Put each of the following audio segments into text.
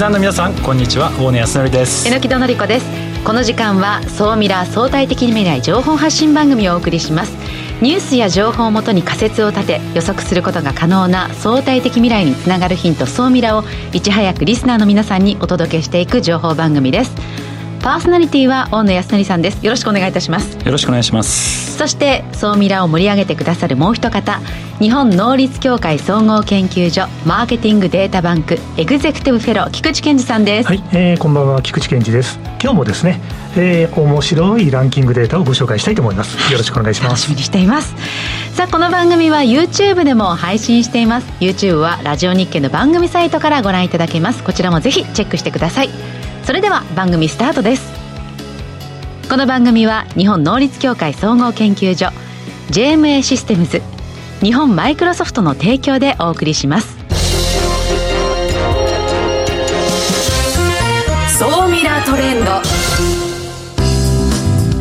スナーの皆さんこんにちは。大野康則です。榎木戸紀子です。この時間は総ミラー相対的に未来情報発信番組をお送りします。ニュースや情報をもとに仮説を立て予測することが可能な相対的未来につながるヒント総ミラをいち早くリスナーの皆さんにお届けしていく情報番組です。パーソナリティは大野康則さんです。よろしくお願いいたします。よろしくお願いします。そして総ミラを盛り上げてくださるもう一方日本能率協会総合研究所マーケティングデータバンクエグゼクティブフェロー菊池健二さんです。はい、えー、こんばんは菊池健二です。今日もですね、えー、面白いランキングデータをご紹介したいと思います。よろしくお願いします。楽しみにしています。さあこの番組は YouTube でも配信しています。YouTube はラジオ日経の番組サイトからご覧いただけます。こちらもぜひチェックしてくださいそれでは番組スタートです。この番組は日本能率協会総合研究所 JMA システムズ日本マイクロソフトの提供でお送りします。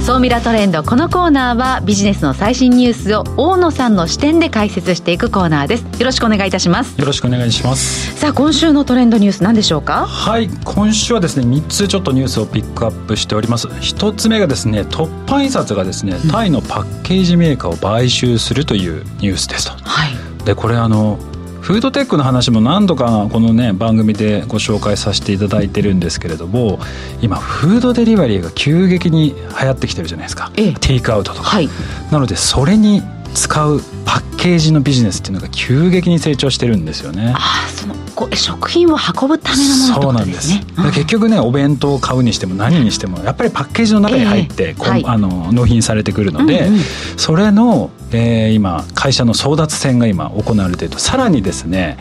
総ミラトレンドこのコーナーはビジネスの最新ニュースを大野さんの視点で解説していくコーナーです。よろしくお願いいたします。よろしくお願いします。さあ今週のトレンドニュース何でしょうか？はい今週はですね3つちょっとニュースをピックアップしております。1つ目がですね突破印刷がですね、タイのパッケージメーカーを買収するというニュースですと、はい、でこれあのフードテックの話も何度かこのね番組でご紹介させていただいてるんですけれども今フードデリバリーが急激に流行ってきてるじゃないですか、ええ、テイクアウトとか、はい、なのでそれに使うパッケージのビジネスっていうのが急激に成長してるんですよね。ああそのこ食品を運ぶためのものってですね。そうなんです、結局ねお弁当を買うにしても何にしてもやっぱりパッケージの中に入って、えーはい、あの納品されてくるので、うんうん、それの、えー、今会社の争奪戦が今行われていると。さらにですね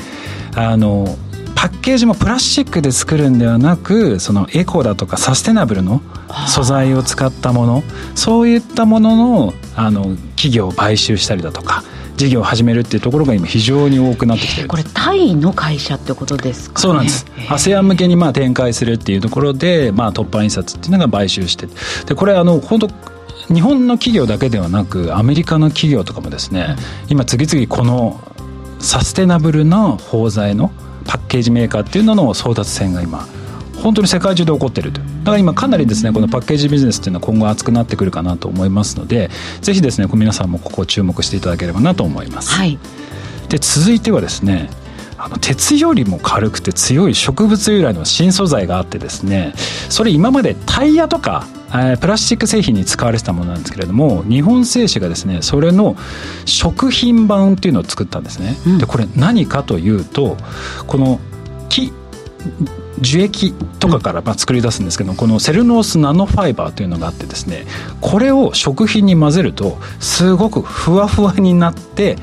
あのパッケージもプラスチックで作るんではなくそのエコだとかサステナブルの素材を使ったものそういったもののあの企業を買収したりだとか事業を始めるっていうところが今非常に多くなってきてるこれタイの会社ってことですか、ね、そうなんです。ASEAN 向けにまあ展開するっていうところで、まあ、突破印刷っていうのが買収してでこれあの本当日本の企業だけではなくアメリカの企業とかもですね、うん、今次々このサステナブルな包材のパッケージメーカーっていうのの争奪戦が今本当に世界中で起こってると。だから今かなりですねこのパッケージビジネスっていうのは今後熱くなってくるかなと思いますのでぜひですね皆さんもここを注目していただければなと思います、はい、で続いてはですねあの鉄よりも軽くて強い植物由来の新素材があってですねそれ今までタイヤとかプラスチック製品に使われてたものなんですけれども日本製紙がですねそれの食品版っていうのを作ったんですね、うん、でこれ何かというとこの木樹液とかからまあ作り出すんですけどこのセルノースナノファイバーというのがあってですねこれを食品に混ぜるとすごくふわふわになって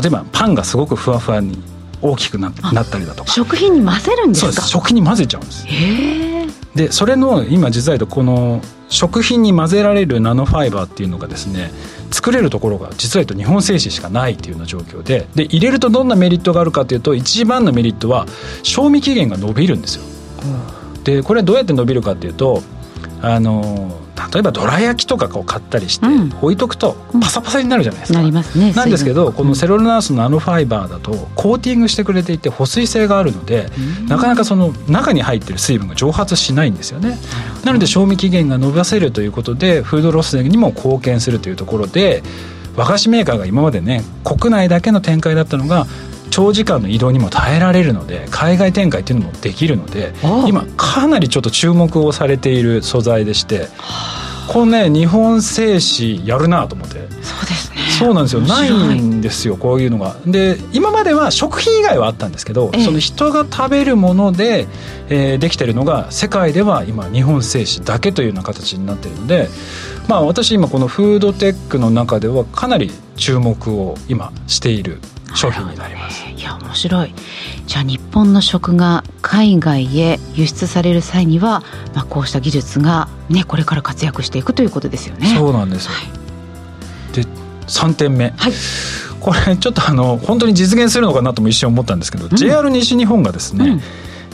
例えばパンがすごくふわふわに大きくななったりだとか。食品に混ぜるんですか？食品に混ぜちゃうんです。でそれの今実は言うとこの食品に混ぜられるナノファイバーっていうのがですね作れるところが実は言うと日本製紙しかないっていうような状況でで入れるとどんなメリットがあるかというと一番のメリットは賞味期限が伸びるんですよ、うん、でこれはどうやって伸びるかっていうとあの例えばどら焼きとかを買ったりして置いとくとパサパサになるじゃないですか、なりますねなんですけどこのセロルナースのナノファイバーだとコーティングしてくれていて保水性があるのでなかなかその中に入ってる水分が蒸発しないんですよね。なので賞味期限が伸ばせるということでフードロスにも貢献するというところで和菓子メーカーが今までね国内だけの展開だったのが長時間の移動にも耐えられるので海外展開っていうのもできるので今かなりちょっと注目をされている素材でしてこのね日本製紙やるなと思って。そうですね。そうなんですよ。ないんですよこういうのが。で今までは食品以外はあったんですけど、ええ、その人が食べるもので、えー、できてるのが世界では今日本製紙だけというような形になってるのでまあ私今このフードテックの中ではかなり注目を今している商品になります、いや面白い。じゃあ日本の食が海外へ輸出される際には、まあ、こうした技術が、ね、これから活躍していくということですよね。そうなんですよ、はい、で3点目、はい、これちょっとあの本当に実現するのかなとも一瞬思ったんですけど、うん、JR 西日本がですね、うん。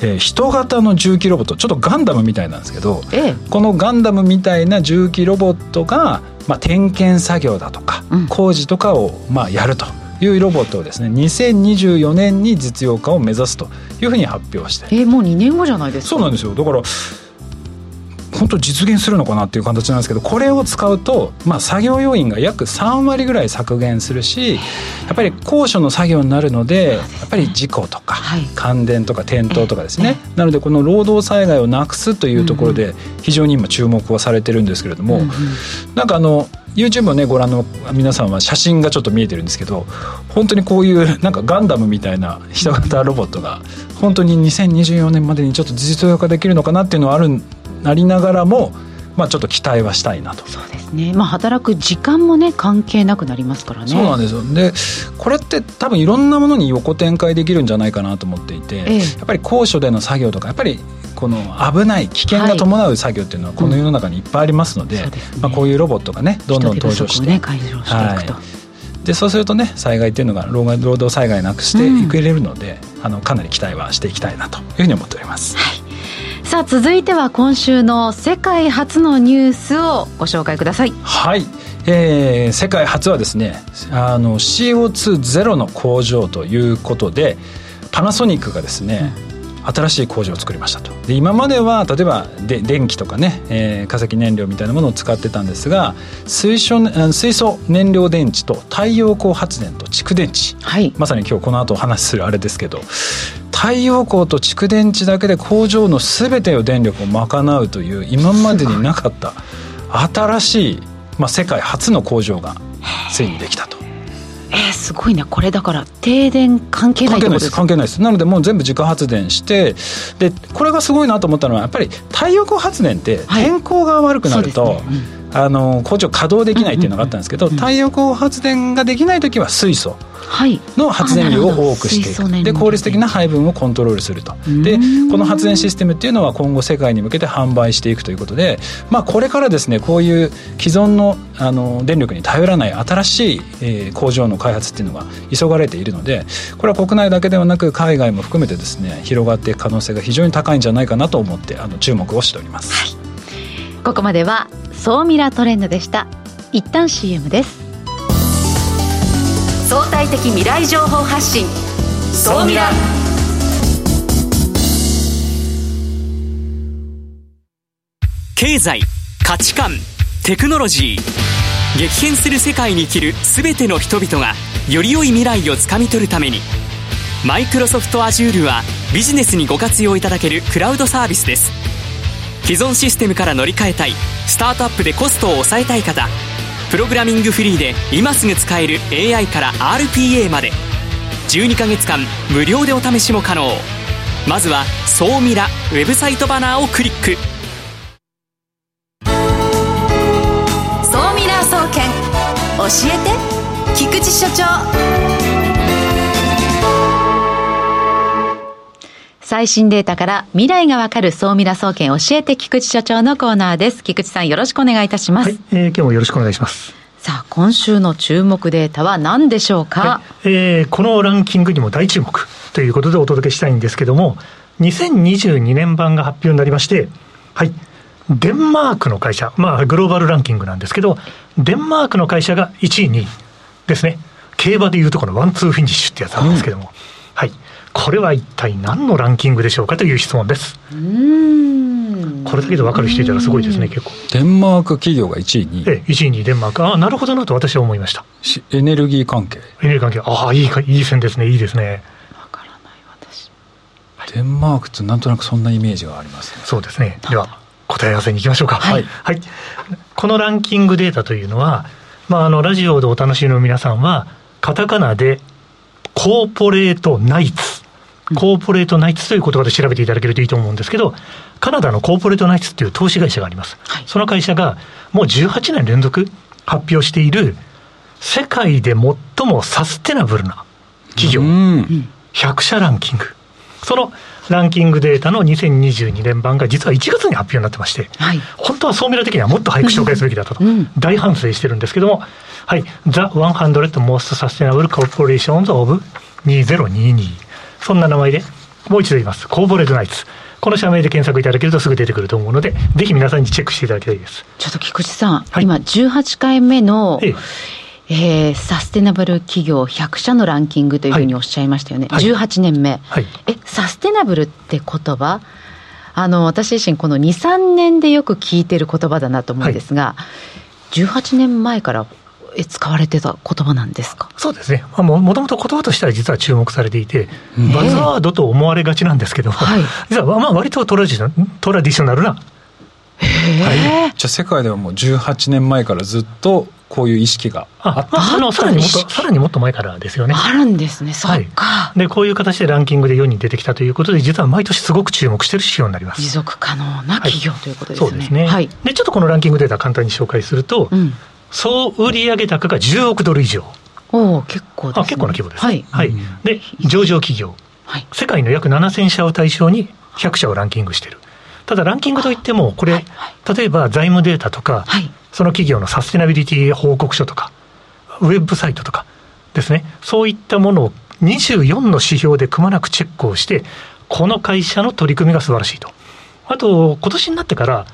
えー、人型の重機ロボットちょっとガンダムみたいなんですけど、ええ、このガンダムみたいな重機ロボットが、まあ、点検作業だとか、うん、工事とかを、まあ、やるというロボットをですね2024年に実用化を目指すというふうに発表して。えー、もう2年後じゃないですか。そうなんですよ。だから本当実現するのかなっていう形なんですけどこれを使うと、まあ、作業要員が約3割ぐらい削減するしやっぱり高所の作業になるのでやっぱり事故とか、感電とか転倒とかですね。なのでこの労働災害をなくすというところで非常に今注目をされてるんですけれども、なんかあの YouTube をねご覧の皆さんは写真がちょっと見えてるんですけど本当にこういうなんかガンダムみたいな人型ロボットが本当に2024年までにちょっと実用化できるのかなっていうのはあるありながらも、まあ、ちょっと期待はしたいなと。そうですね、まあ、働く時間もね関係なくなりますからね。そうなんですよ。でこれって多分いろんなものに横展開できるんじゃないかなと思っていて、ええ、やっぱり高所での作業とかやっぱりこの危ない危険が伴う作業っていうのはこの世の中にいっぱいありますのではいまあ、こういうロボットがねどんどん登場して。ね、解消していくと、はい。でそうするとね災害っていうのが労働災害なくしていくれるので、うん、あのかなり期待はしていきたいなというふうに思っております。はいさあ続いては今週の世界初のニュースをご紹介ください。はい。えー、世界初はですねあの CO2 ゼロの工場ということでパナソニックがですね、うん。新しい工場を作りましたと。で今までは例えばで電気とかね、えー、化石燃料みたいなものを使ってたんですが水素水素燃料電池と太陽光発電と蓄電池、はい、まさに今日この後お話しするあれですけど太陽光と蓄電池だけで工場の全ての電力を賄うという今までになかった新しい、まあ、世界初の工場がついにできたと。えー、すごいね。これだから停電関係ない関係ないです。関係ないです。なのでもう全部自家発電してでこれがすごいなと思ったのはやっぱり太陽光発電って天候が悪くなると、はいあの工場稼働できないっていうのがあったんですけど、太陽光発電ができない時は水素の発電量を多くしていく、はい、で効率的な配分をコントロールすると。でこの発電システムっていうのは今後世界に向けて販売していくということで、まあ、これからですねこういう既存のあの電力に頼らない新しい、えー、工場の開発っていうのが急がれているのでこれは国内だけではなく海外も含めてですね広がっていく可能性が非常に高いんじゃないかなと思ってあの注目をしております。はい、ここまでは総ミラトレンドでした。一旦 CM です。相対的未来情報発信。総ミラ経済価値観テクノロジー。激変する世界に生きる全ての人々がより良い未来をつかみ取るためにマイクロソフトアジュールはビジネスにご活用いただけるクラウドサービスです既存システムから乗り換えたい。スタートアップでコストを抑えたい方。プログラミングフリーで今すぐ使える AI から RPA まで。12ヶ月間無料でお試しも可能。まずは「総ミラ」ウェブサイトバナーをクリック「総ミラー総研。教えて菊池所長」最新データから未来がわかる総ミラ総研教えて菊池所長のコーナーです。菊池さんよろしくお願いいたします。はい、えー、今日もよろしくお願いします。さあ、今週の注目データは何でしょうか、はい、えー、このランキングにも大注目ということでお届けしたいんですけども、2022年版が発表になりまして、はい、デンマークの会社、まあ、グローバルランキングなんですけど、デンマークの会社が1位、2位ですね。競馬でいうとこのワンツーフィニッシュってやつなんですけども、うん、はい。これは一体何のランキングでしょうかという質問です。これだけで分かる人いたらすごいですね、結構。デンマーク企業が1位にええ、1位にデンマーク。ああ、なるほどなと私は思いました。エネルギー関係エネルギー関係。ああ、いいか、いい線ですね、いいですね。わからない私。デンマークってなんとなくそんなイメージがあります、ね、そうですね。では、答え合わせに行きましょうか。はい。はい。このランキングデータというのは、まあ、あの、ラジオでお楽しみの皆さんは、カタカナで、コーポレートナイツコーポレートナイツという言葉で調べていただけるといいと思うんですけど、カナダのコーポレートナイツっていう投資会社があります。はい、その会社がもう18年連続発表している世界で最もサステナブルな企業。100社ランキング。そのランキングデータの2022年版が実は1月に発表になってまして、はい、本当は総ミラ的にはもっと早く紹介すべきだったと、大反省してるんですけども、はい、The 100 Most Sustainable Corporations of 2022。そんな名前で、もう一度言います。コーポレートナイツ。この社名で検索いただけるとすぐ出てくると思うので、ぜひ皆さんにチェックしていただきたいです。ちょっと菊池さん、はい、今18回目の、ええ。ー、サステナブル企業100社のランキングというふうにおっしゃいましたよね、はい、18年目、はい、えサステナブルって言葉？あの私自身この23年でよく聞いてる言葉だなと思うんですが、はい、18年前から使われてた言葉なんですか？そうですね、まあ、ももともと言葉としては実は注目されていて、バズワードと思われがちなんですけども、はい、実はまあ割とトラディショナルなはい、じゃあ世界ではもう18年前からずっとこういう意識があった。あのさらにもっとさらにもっと前からですよね。あるんですねそっか、はい、でこういう形でランキングで世に出てきたということで実は毎年すごく注目している指標になります。持続可能な企業、はい、ということですね。そうですね、はい、でちょっとこのランキングデータ簡単に紹介すると、うん、総売上高が10億ドル以上。おお結構です、ね、あ結構な規模です、はい、はい、で上場企業、はい、世界の約7000社を対象に100社をランキングしている。ただランキングといっても、これ、例えば財務データとか、その企業のサステナビリティ報告書とか、ウェブサイトとかですね、そういったものを24の指標でくまなくチェックをして、この会社の取り組みが素晴らしいと。あと、今年になってから、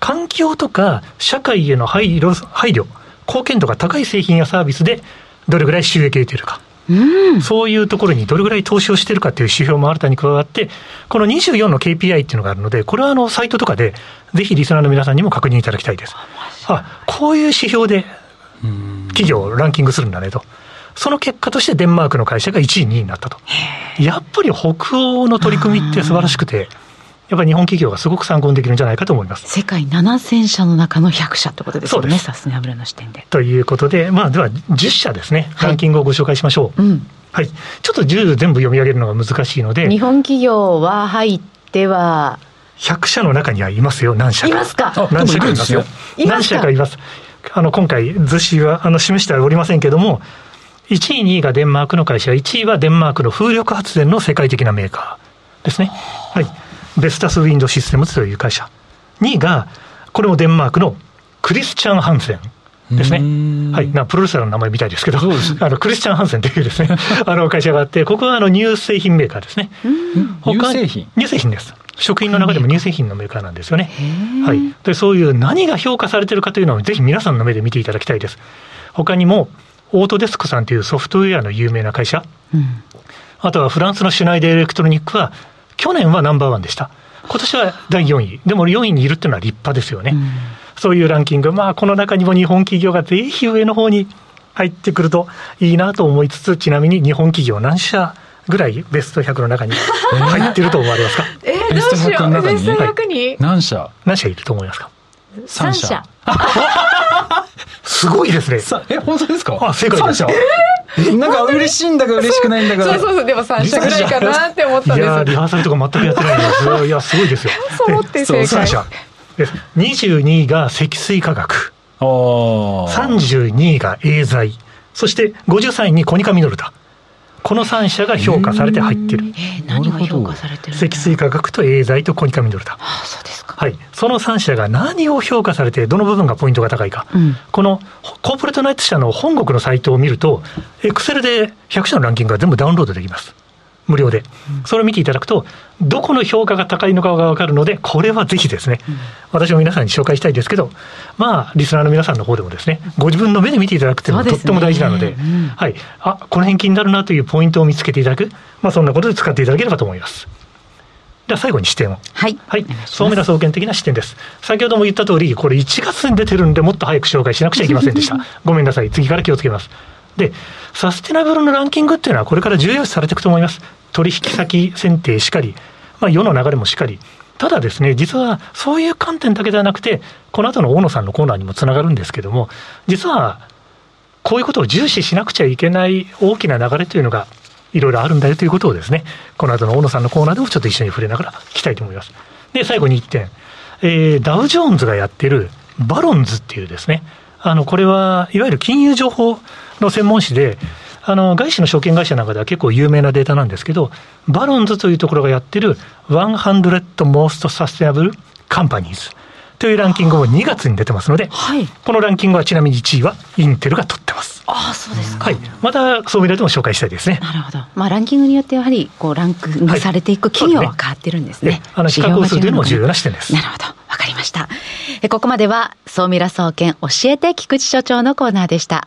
環境とか社会への配慮、配慮、貢献度が高い製品やサービスで、どれぐらい収益を得ているか。うん、そういうところにどれぐらい投資をしているかという指標も新たに加わって、この24の KPI っていうのがあるので、これはあのサイトとかで、ぜひリスナーの皆さんにも確認いただきたいです。あこういう指標で企業をランキングするんだねと。その結果としてデンマークの会社が1位、2位になったと。やっぱり北欧の取り組みって素晴らしくて、やっぱり日本企業がすごく参考にできるんじゃないかと思います。世界7000社の中の100社ってことですよね、サステナブルの視点で。ということで、まあ、では10社ですね、ランキングをご紹介しましょう。はい、うんはい、ちょっと10全部読み上げるのが難しいので。日本企業は入っては。100社の中にはいますよ、何社か。いますか？何社かいますよ。何社かいます。あの、今回、図紙は、あの、示してはおりませんけども、1位、2位がデンマークの会社、1位はデンマークの風力発電の世界的なメーカーですね。はい。ベスタスウィンドシステムズという会社。2位が、これもデンマークのクリスチャン・ハンセン。ですね。はい。なプロレスラーの名前みたいですけど、あの、クリスチャン・ハンセンというですね、あの会社があって、ここはあの乳製品メーカーですね。乳製品？乳製品です。食品の中でも乳製品のメーカーなんですよね。はい。で、そういう何が評価されてるかというのをぜひ皆さんの目で見ていただきたいです。他にも、オートデスクさんというソフトウェアの有名な会社、うん、あとはフランスのシュナイデエレクトロニックは去年はナンバーワンでした。今年は第4位。でも4位にいるっていうのは立派ですよね。うん、そういうランキング。まあ、この中にも日本企業がぜひ上の方に入ってくるといいなと思いつつ、ちなみに日本企業何社ぐらいベスト100の中に入ってると思われますか？えー、どうしよう。ベスト100に、何社？何社いると思いますか ?3 社。すごいですね。え、本当ですか？あ、正解です。3社なんか嬉しいんだか嬉しくないんだか。そうそうそう、でも3社ぐらいかなって思ったんですいや、リハーサルとか全くやってないんです。いや、すごいですよ。揃って正解。3社。22位が積水化学。32位がエーザイ。そして53位にコニカミノルタ。この3社が評価されて入ってる。えー、何が評価されてる積水化学とエーザイとコニカミノルタ。あそうですか。はい。その3社が何を評価されて、どの部分がポイントが高いか。うん、このコーポレートナイツ社の本国のサイトを見ると、エクセルで100社のランキングが全部ダウンロードできます。無料で、それを見ていただくと、どこの評価が高いのかが分かるので、これはぜひですね、私も皆さんに紹介したいですけど、まあ、リスナーの皆さんの方でもですね、ご自分の目で見ていただくというのはとっても大事なので、でねうん、はい、あこの辺気になるなというポイントを見つけていただく、まあ、そんなことで使っていただければと思います。では最後に視点を。はい。はい。総務ラ総研的な視点です。先ほども言った通り、これ1月に出てるんで、もっと早く紹介しなくちゃいけませんでした。ごめんなさい。次から気をつけます。で、サステナブルのランキングっていうのはこれから重要視されていくと思います。取引先選定しかり、まあ、世の流れもしかり。ただですね、実はそういう観点だけではなくて、この後の大野さんのコーナーにもつながるんですけども、実はこういうことを重視しなくちゃいけない大きな流れというのがいろいろあるんだよということをですね、この後の大野さんのコーナーでもちょっと一緒に触れながら聞きたいと思います。で、最後に1点。えー、ダウ・ジョーンズがやってるバロンズっていうですね、あの、これはいわゆる金融情報の専門誌で、あの、外資の証券会社なんかでは結構有名なデータなんですけど、バロンズというところがやってる100 Most Sustainable Companies というランキングも2月に出てますので、はい、このランキングはちなみに1位はインテルが取ってます。ああ、そうですか。はい。また、そういう意味でも紹介したいですね。なるほど。まあ、ランキングによってやはり、こう、ランクがされていく企業は変わってるんですね。はい、あの、比較をするというのも重要な視点です。なるほど。わかりました。えここまでは、総ミラ総研教えて菊池所長のコーナーでした。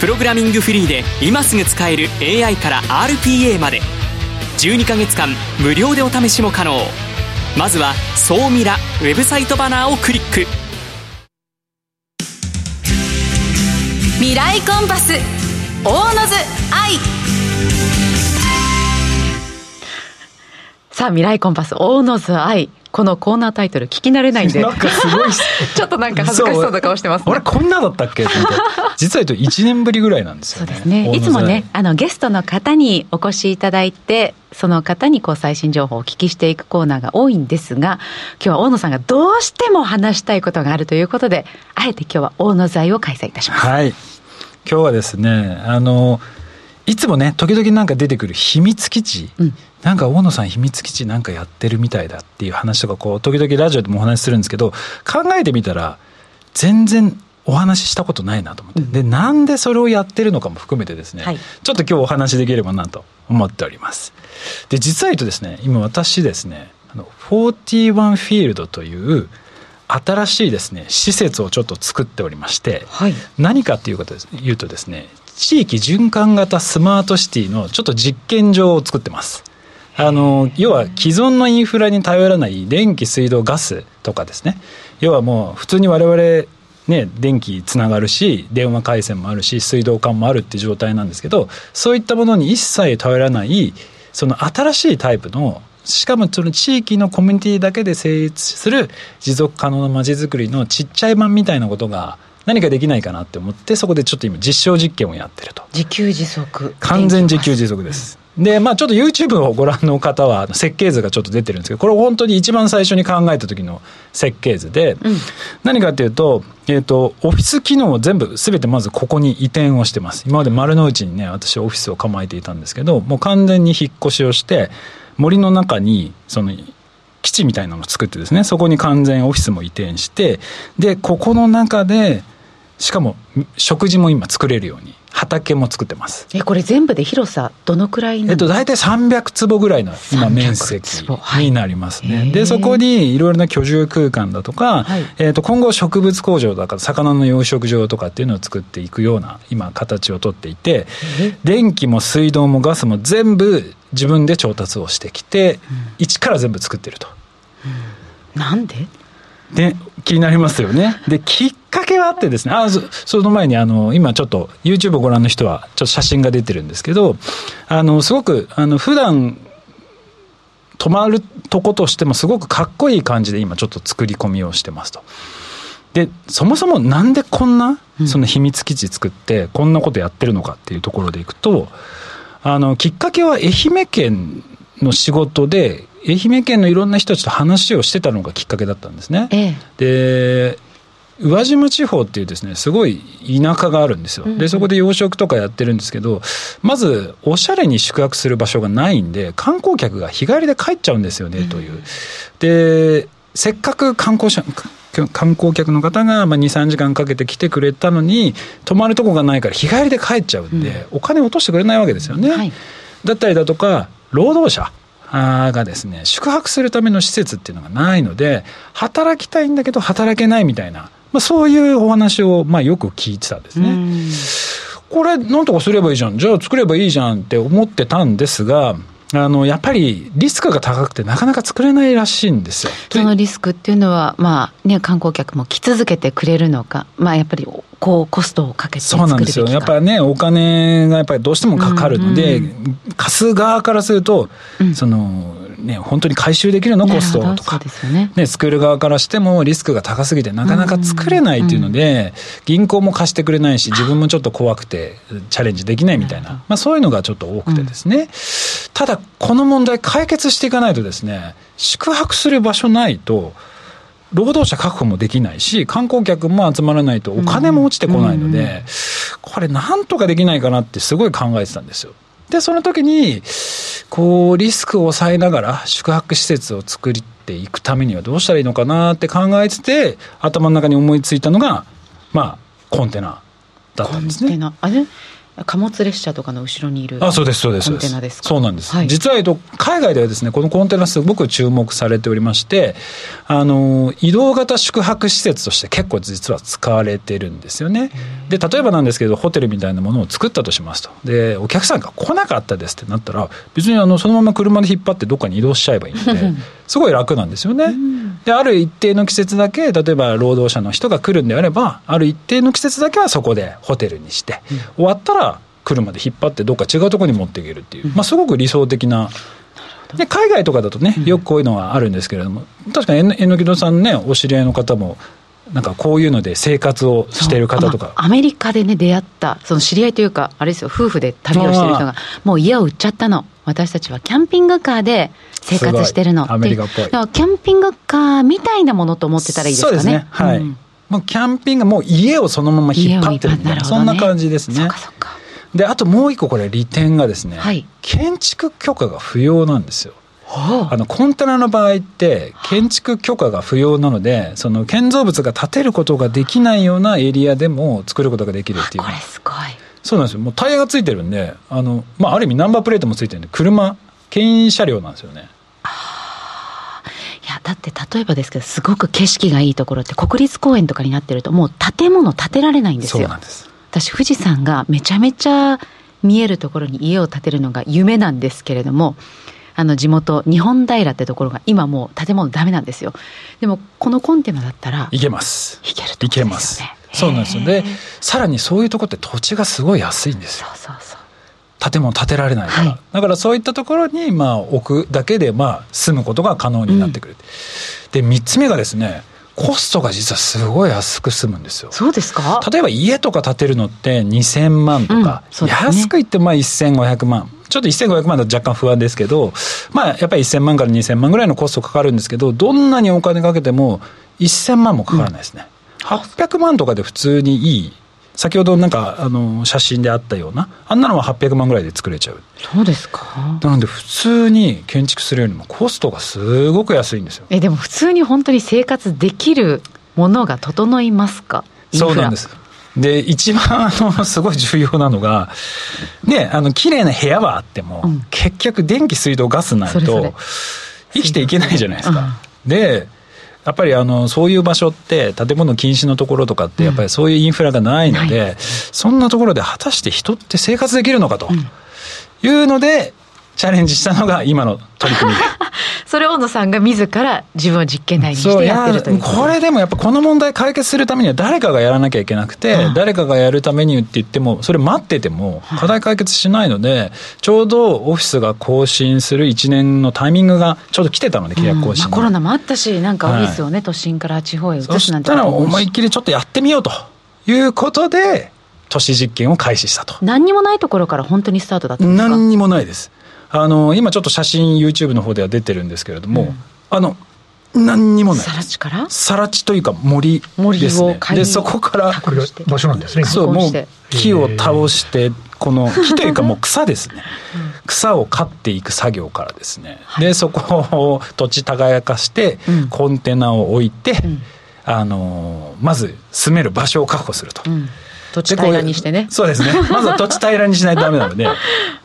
プログラミングフリーで今すぐ使える AI から RPA まで。12ヶ月間無料でお試しも可能。まずは「総ミラ」ウェブサイトバナーをクリック。未来コンパス大野津愛。さあ未来コンパス大野津愛。このコーナータイトル聞き慣れないんで なんかすごい ちょっとなんか恥ずかしそうな顔してます、ね、あれこんなだったっけ？って実は言うと1年ぶりぐらいなんですよね。そうですね。いつもね、あのゲストの方にお越しいただいて、その方にこう最新情報をお聞きしていくコーナーが多いんですが、今日は大野さんがどうしても話したいことがあるということで、あえて今日は大野財を開催いたします。はい。今日はですね、あの、いつもね、時々なんか出てくる秘密基地。うん。なんか大野さん秘密基地なんかやってるみたいだっていう話とかこう時々ラジオでもお話しするんですけど考えてみたら全然お話ししたことないなと思って、うん、でなんでそれをやってるのかも含めてですね、はい、ちょっと今日お話しできればなと思っております。で実は言うとですね今私ですねあの41フィールドという新しいですね施設をちょっと作っておりまして、はい、何かっていうことです言うとですね地域循環型スマートシティのちょっと実験場を作ってます。あの要は既存のインフラに頼らない電気水道ガスとかですね。要はもう普通に我々ね、電気つながるし電話回線もあるし水道管もあるって状態なんですけどそういったものに一切頼らないその新しいタイプのしかもその地域のコミュニティだけで成立する持続可能な街づくりのちっちゃい版みたいなことが何かできないかなって思ってそこでちょっと今実証実験をやってると。自給自足。完全自給自足です、で、まあちょっと YouTube をご覧の方は設計図がちょっと出てるんですけど、これ本当に一番最初に考えた時の設計図で、うん、何かっていうと、えっ、ー、と、オフィス機能を全部、すべてまずここに移転をしてます。今まで丸の内にね、私オフィスを構えていたんですけど、もう完全に引っ越しをして、森の中に、その、基地みたいなのを作ってですね、そこに完全オフィスも移転して、で、ここの中で、しかも食事も今作れるように畑も作ってます。えこれ全部で広さどのくらいえっと大体300坪ぐらいの今面積になりますね、はい、でそこにいろいろな居住空間だとか、はい、えっと今後植物工場だから魚の養殖場とかっていうのを作っていくような今形をとっていて電気も水道もガスも全部自分で調達をしてきて、うん、一から全部作ってると、うん、なんで？で気になりますよね。で、きっかけはあってですね、あそその前にあの、今ちょっと YouTube をご覧の人は、ちょっと写真が出てるんですけど、あの、すごく、あの、普段、泊まるとことしてもすごくかっこいい感じで今ちょっと作り込みをしてますと。で、そもそもなんでこんな、その秘密基地作って、こんなことやってるのかっていうところでいくと、あの、きっかけは愛媛県の仕事で、愛媛県のいろんな人たちと話をしてたのがきっかけだったんですね。ええ、で宇和島地方っていうですねすごい田舎があるんですよ、でそこで養殖とかやってるんですけどまずおしゃれに宿泊する場所がないんで観光客が日帰りで帰っちゃうんですよね、という。でせっかく観光者観光客の方が23時間かけて来てくれたのに泊まるとこがないから日帰りで帰っちゃうんで、お金落としてくれないわけですよね、はい、だったりだとか労働者がですね宿泊するための施設っていうのがないので働きたいんだけど働けないみたいな、まあ、そういうお話をまあよく聞いてたんですね。これなんとかすればいいじゃんじゃあ作ればいいじゃんって思ってたんですがあのやっぱりリスクが高くてなかなか作れないらしいんですよ。そのリスクっていうのは、まあね、観光客も来続けてくれるのか、まあ、やっぱりこうコストをかけてそうなんですよ。やっぱりねお金がやっぱりどうしてもかかるので、うんうん、貸す側からすると、うん、そのね、本当に回収できるのコストとか、ね。ね、作る側からしてもリスクが高すぎてなかなか作れないっていうので、銀行も貸してくれないし自分もちょっと怖くてチャレンジできないみたいな、まあ、そういうのがちょっと多くてですね、ただこの問題解決していかないとですね宿泊する場所ないと労働者確保もできないし、観光客も集まらないとお金も落ちてこないので、これなんとかできないかなってすごい考えてたんですよ。で、その時に、こう、リスクを抑えながら宿泊施設を作っていくためにはどうしたらいいのかなって考えてて、頭の中に思いついたのが、まあ、コンテナだったんですね。コンテナ。あれ？貨物列車とかの後ろにいるあそうですそうです。コンテナですそうなんです、はい、実は、えっと、海外ではですねこのコンテナすごく注目されておりましてあの移動型宿泊施設として結構実は使われてるんですよね。で例えばなんですけどホテルみたいなものを作ったとしますと。でお客さんが来なかったですってなったら別にあのそのまま車で引っ張ってどっかに移動しちゃえばいいので すごい楽なんですよね。である一定の季節だけ例えば労働者の人が来るんであればある一定の季節だけはそこでホテルにして、終わったら車で引っ張ってどっか違うところに持っていけるっていう、まあ、すごく理想的な。で海外とかだとね、よくこういうのはあるんですけれども、確かに榎木さんね、お知り合いの方も、なんかこういうので生活をしている方とか、まあ、アメリカでね出会ったその知り合いというかあれですよ夫婦で旅をしてる人がもう家を売っちゃったの私たちはキャンピングカーで生活してるの。アメリカっぽい。キャンピングカーみたいなものと思ってたらいいですかね。そうですね。はい、うん、もうキャンピングもう家をそのまま引っ張ってるみたいな、ね、そんな感じですね。そっかそっか。であともう一個これ利点がですね、はい、建築許可が不要なんですよ。あ。のコンテナの場合って建築許可が不要なのでその建造物が建てることができないようなエリアでも作ることができるっていう。これすごいそうなんですよ。もうタイヤがついてるんであの、まあ、ある意味ナンバープレートもついてるんで車牽引車両なんですよね。いやだって例えばですけどすごく景色がいいところって国立公園とかになってるともう建物建てられないんですよ。そうなんです。私富士山がめちゃめちゃ見えるところに家を建てるのが夢なんですけれどもあの地元日本平ってところが今もう建物ダメなんですよ。でもこのコンテナだったら行けます。行けると、ね、行けます。そうなんですよ。でさらにそういうところって土地がすごい安いんですよ。そうそうそう。建物建てられないから、はい、だからそういったところにまあ置くだけでまあ住むことが可能になってくる、うん、で3つ目がですねコストが実はすごい安く済むんですよ。そうですか？例えば家とか建てるのって2000万とか、うんね、安く言ってまあ1500万。ちょっと1500万だと若干不安ですけど、まあやっぱり1000万から2000万ぐらいのコストかかるんですけど、どんなにお金かけても1000万もかからないですね。うん、800万とかで普通にいい先ほどなんかあの写真であったようなあんなのは800万ぐらいで作れちゃう。そうですか。なので普通に建築するよりもコストがすごく安いんですよ。えでも普通に本当に生活できるものが整いますか？そうなんですで一番 あのすごい重要なのがねあの綺麗な部屋はあっても、うん、結局電気水道ガスないと生きていけないじゃないですか、うん、でやっぱりあのそういう場所って建物禁止のところとかってやっぱりそういうインフラがないので、うん、そんなところで果たして人って生活できるのかというのでチャレンジしたのが今の取り組み それ大野さんが自ら自分を実験台にしてやってるという。これでもやっぱこの問題解決するためには誰かがやらなきゃいけなくて、うん、誰かがやるためにって言ってもそれ待ってても課題解決しないので、ちょうどオフィスが更新する1年のタイミングがちょうど来てたので契約更新、うんまあ、コロナもあったしなんかオフィスをね、はい、都心から地方へ移すなんてそしたら思いっきりちょっとやってみようということで都市実験を開始したと。何にもないところから本当にスタートだったんですか？何にもないですあの今ちょっと写真 YouTube の方では出てるんですけれども、うん、あの何にもない更地から？更地というか森ですね。でそこから場所なんですね。そうもう木を倒してこの木というかもう草ですね、草を刈っていく作業からですね、はい、でそこを土地耕かしてコンテナを置いて、うん、あのまず住める場所を確保すると。うん土地平らにしてね。そうですね。まずは土地平らにしないとダメなので。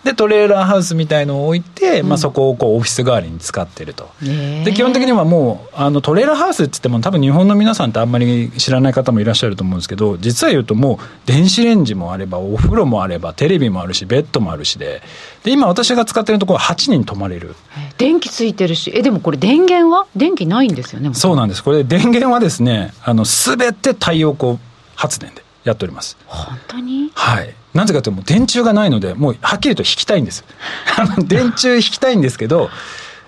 でトレーラーハウスみたいのを置いて、まあ、そこをこうオフィス代わりに使ってると、で基本的にはもうあのトレーラーハウスって言っても多分日本の皆さんってあんまり知らない方もいらっしゃると思うんですけど実は言うともう電子レンジもあればお風呂もあればテレビもあるしベッドもあるしで。で今私が使ってるところは8人泊まれる。電気ついてるし。えでもこれ電源は？電気ないんですよねそうなんです。これ電源はですねあの全て太陽光発電でやっております。本当に？はい。なぜかというと電柱がないのでもうはっきりと引きたいんです。あの電柱引きたいんですけど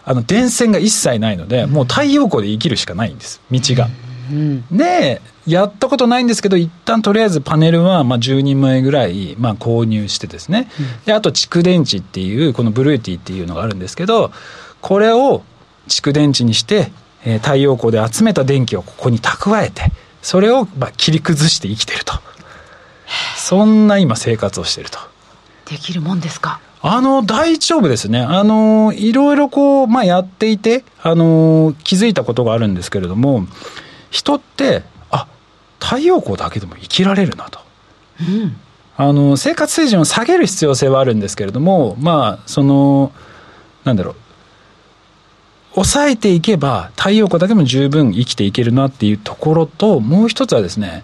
あの電線が一切ないのでもう太陽光で生きるしかないんです。道が、うん、でやったことないんですけど一旦とりあえずパネルはまあ10人前ぐらいまあ購入してですね、であと蓄電池っていうこのブルーティーっていうのがあるんですけどこれを蓄電池にして、えー、太陽光で集めた電気をここに蓄えてそれをまあ切り崩して生きてるとそんな今生活をしてるとできるもんですか？あの、大丈夫ですね。あの、いろいろこう、まあ、やっていて、あの、気づいたことがあるんですけれども、人って、あ、太陽光だけでも生きられるなと。うん、あの、生活水準を下げる必要性はあるんですけれども、まあ、その、なんだろう、抑えていけば太陽光だけでも十分生きていけるなっていうところと、もう一つはですね、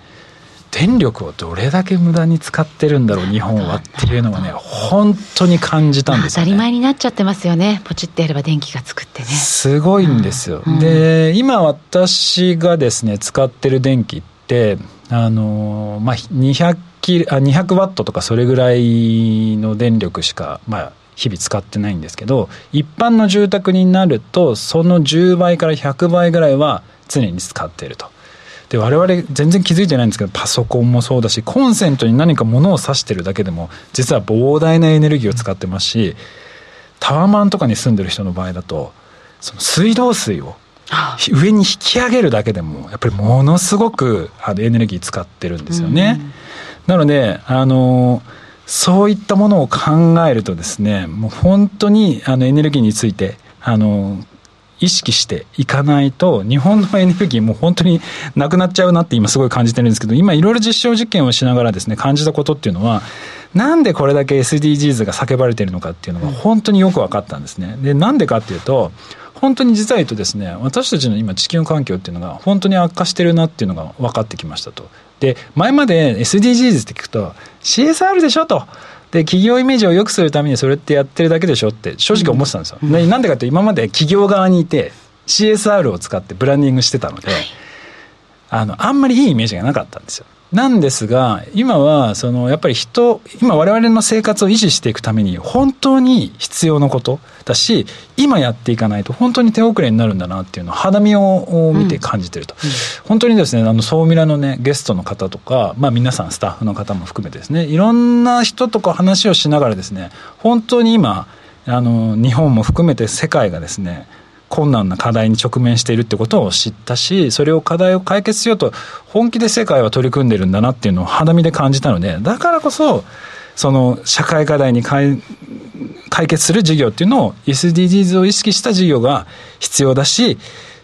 電力をどれだけ無駄に使ってるんだろう日本はっていうのはね本当に感じたんですよ、ね、当たり前になっちゃってますよねポチってやれば電気がつくってね。すごいんですよ、うん、で今私がですね使ってる電気ってあのまあ200キあ200ワットとかそれぐらいの電力しかまあ日々使ってないんですけど一般の住宅になるとその10倍から100倍ぐらいは常に使っていると。で我々全然気づいてないんですけどパソコンもそうだしコンセントに何か物を挿してるだけでも実は膨大なエネルギーを使ってますしタワマンとかに住んでる人の場合だとその水道水を上に引き上げるだけでもやっぱりものすごくエネルギー使ってるんですよね。なのであのそういったものを考えるとですねもう本当にあのエネルギーについてあの意識していかないと、日本のエネルギーも本当になくなっちゃうなって今すごい感じてるんですけど、今いろいろ実証実験をしながらですね、感じたことっていうのは、なんでこれだけ SDGs が叫ばれているのかっていうのが本当によく分かったんですね。で、なんでかっていうと、本当に実は言うとですね、私たちの今地球環境っていうのが本当に悪化してるなっていうのが分かってきましたと。で、前まで SDGs って聞くと CSR でしょと。で企業イメージを良くするためにそれってやってるだけでしょって正直思ってたんですよ、うん、でなんでかって今まで企業側にいて CSR を使ってブランディングしてたので、はい、あのあんまりいいイメージがなかったんですよなんですが、今は、その、やっぱり人、今我々の生活を維持していくために、本当に必要なことだし、今やっていかないと本当に手遅れになるんだなっていうのを肌身を見て感じてると。うんうん、本当にですね、あの、総ミラのね、ゲストの方とか、まあ皆さんスタッフの方も含めてですね、いろんな人とか話をしながらですね、本当に今、あの、日本も含めて世界がですね、困難な課題に直面しているってことを知ったし、それを課題を解決しようと本気で世界は取り組んでるんだなっていうのを肌身で感じたので、だからこそ、その社会課題に解決する事業っていうのを SDGs を意識した事業が必要だし、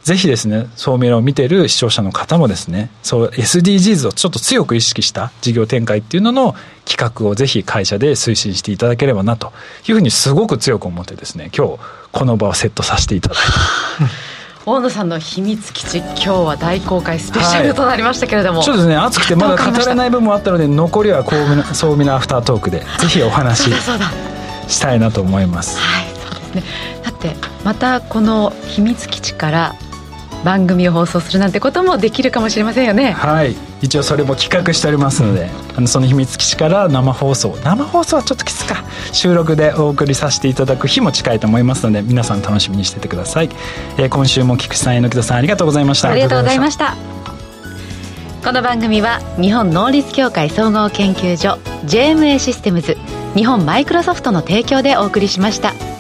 ぜひですね、総ミラを見てる視聴者の方もですね、そう SDGs をちょっと強く意識した事業展開っていうのの企画をぜひ会社で推進していただければなというふうにすごく強く思ってですね、今日この場をセットさせていただいた。大野さんの秘密基地今日は大公開スペシャルとなりましたけれども、はい、そうですね熱くてまだ語れない部分もあったので残りは総ミラアフタートークで ぜひお話ししたいなと思います。はい。そうですねだってまたこの秘密基地から番組を放送するなんてこともできるかもしれませんよね。はい。一応それも企画しておりますのであのその秘密基地から生放送生放送はちょっときつか。収録でお送りさせていただく日も近いと思いますので皆さん楽しみにしててください、えー、今週も菊池さん榎田さんありがとうございました。ありがとうございました。この番組は日本能力協会総合研究所 JMA システムズ日本マイクロソフトの提供でお送りしました。